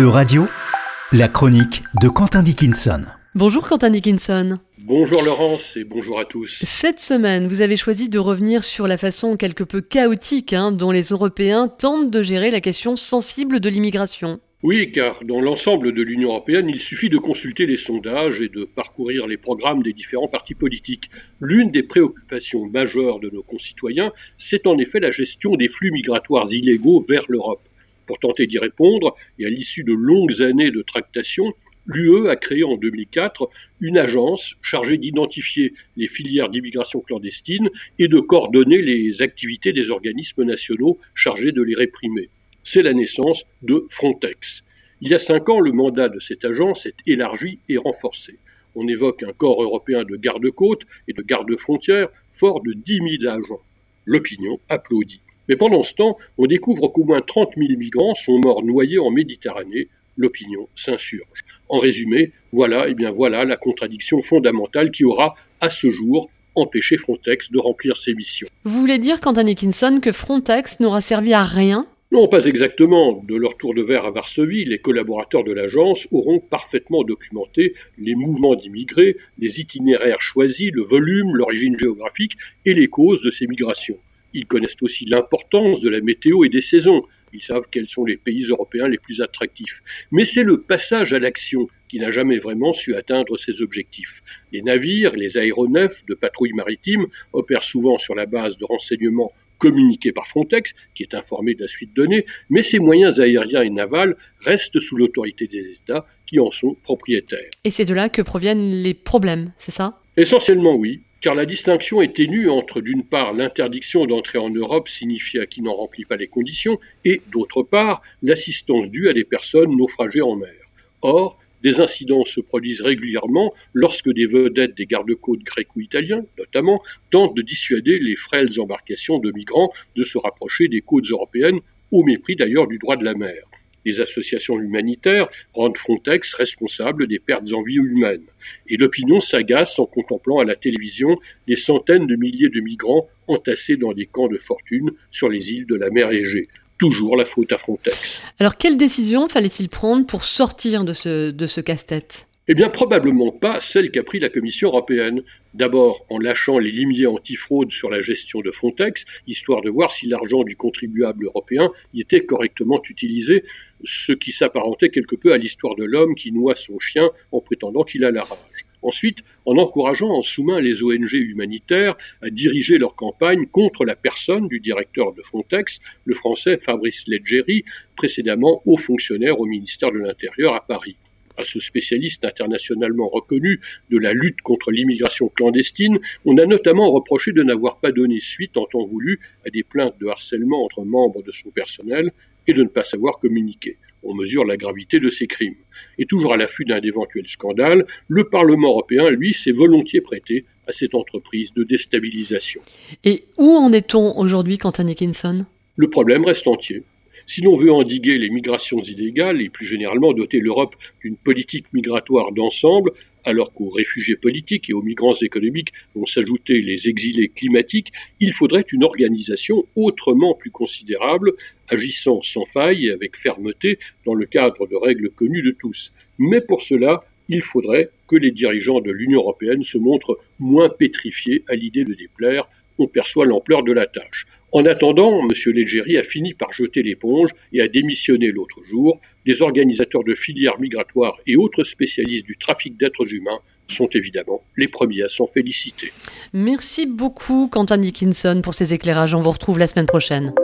E-Radio, la chronique de Quentin Dickinson. Bonjour Quentin Dickinson. Bonjour Laurence et bonjour à tous. Cette semaine, vous avez choisi de revenir sur la façon quelque peu chaotique hein, dont les Européens tentent de gérer la question sensible de l'immigration. Oui, car dans l'ensemble de l'Union européenne, il suffit de consulter les sondages et de parcourir les programmes des différents partis politiques. L'une des préoccupations majeures de nos concitoyens, c'est en effet la gestion des flux migratoires illégaux vers l'Europe. Pour tenter d'y répondre, et à l'issue de longues années de tractation, l'UE a créé en 2004 une agence chargée d'identifier les filières d'immigration clandestine et de coordonner les activités des organismes nationaux chargés de les réprimer c'est la naissance de Frontex. Il y a cinq ans, le mandat de cette agence est élargi et renforcé. On évoque un corps européen de garde-côtes et de garde-frontières fort de 10 000 agents. L'opinion applaudit. Mais pendant ce temps, on découvre qu'au moins 30 000 migrants sont morts noyés en Méditerranée. L'opinion s'insurge. En résumé, voilà, et eh bien voilà la contradiction fondamentale qui aura, à ce jour, empêché Frontex de remplir ses missions. Vous voulez dire, Quentin Dickinson, que Frontex n'aura servi à rien? Non, pas exactement. De leur tour de verre à Varsovie, les collaborateurs de l'agence auront parfaitement documenté les mouvements d'immigrés, les itinéraires choisis, le volume, l'origine géographique et les causes de ces migrations. Ils connaissent aussi l'importance de la météo et des saisons. Ils savent quels sont les pays européens les plus attractifs. Mais c'est le passage à l'action qui n'a jamais vraiment su atteindre ses objectifs. Les navires, les aéronefs de patrouille maritime opèrent souvent sur la base de renseignements communiqué par Frontex, qui est informé de la suite donnée, mais ces moyens aériens et navals restent sous l'autorité des États qui en sont propriétaires. Et c'est de là que proviennent les problèmes, c'est ça? Essentiellement oui, car la distinction est ténue entre d'une part l'interdiction d'entrer en Europe signifie à qui n'en remplit pas les conditions, et d'autre part l'assistance due à des personnes naufragées en mer. Or, des incidents se produisent régulièrement lorsque des vedettes des gardes-côtes grecs ou italiens, notamment, tentent de dissuader les frêles embarcations de migrants de se rapprocher des côtes européennes, au mépris d'ailleurs du droit de la mer. Les associations humanitaires rendent Frontex responsable des pertes en vie humaines. Et l'opinion s'agace en contemplant à la télévision des centaines de milliers de migrants entassés dans des camps de fortune sur les îles de la mer Égée toujours la faute à Frontex. Alors quelle décision fallait-il prendre pour sortir de ce, de ce casse-tête? Eh bien, probablement pas celle qu'a pris la Commission européenne. D'abord, en lâchant les limiers antifraude sur la gestion de Frontex, histoire de voir si l'argent du contribuable européen y était correctement utilisé, ce qui s'apparentait quelque peu à l'histoire de l'homme qui noie son chien en prétendant qu'il a la rage. Ensuite, en encourageant en sous-main les ONG humanitaires à diriger leur campagne contre la personne du directeur de Frontex, le français Fabrice Leggeri, précédemment haut fonctionnaire au ministère de l'Intérieur à Paris. À ce spécialiste internationalement reconnu de la lutte contre l'immigration clandestine, on a notamment reproché de n'avoir pas donné suite en temps voulu à des plaintes de harcèlement entre membres de son personnel et de ne pas savoir communiquer on mesure la gravité de ces crimes. Et toujours à l'affût d'un éventuel scandale, le Parlement européen, lui, s'est volontiers prêté à cette entreprise de déstabilisation. Et où en est-on aujourd'hui, Quentin Dickinson Le problème reste entier. Si l'on veut endiguer les migrations illégales et plus généralement doter l'Europe d'une politique migratoire d'ensemble, alors qu'aux réfugiés politiques et aux migrants économiques vont s'ajouter les exilés climatiques, il faudrait une organisation autrement plus considérable, agissant sans faille et avec fermeté dans le cadre de règles connues de tous. Mais pour cela, il faudrait que les dirigeants de l'Union européenne se montrent moins pétrifiés à l'idée de déplaire. On perçoit l'ampleur de la tâche. En attendant, M. Leggeri a fini par jeter l'éponge et a démissionné l'autre jour. Les organisateurs de filières migratoires et autres spécialistes du trafic d'êtres humains sont évidemment les premiers à s'en féliciter. Merci beaucoup Quentin Dickinson pour ces éclairages. On vous retrouve la semaine prochaine.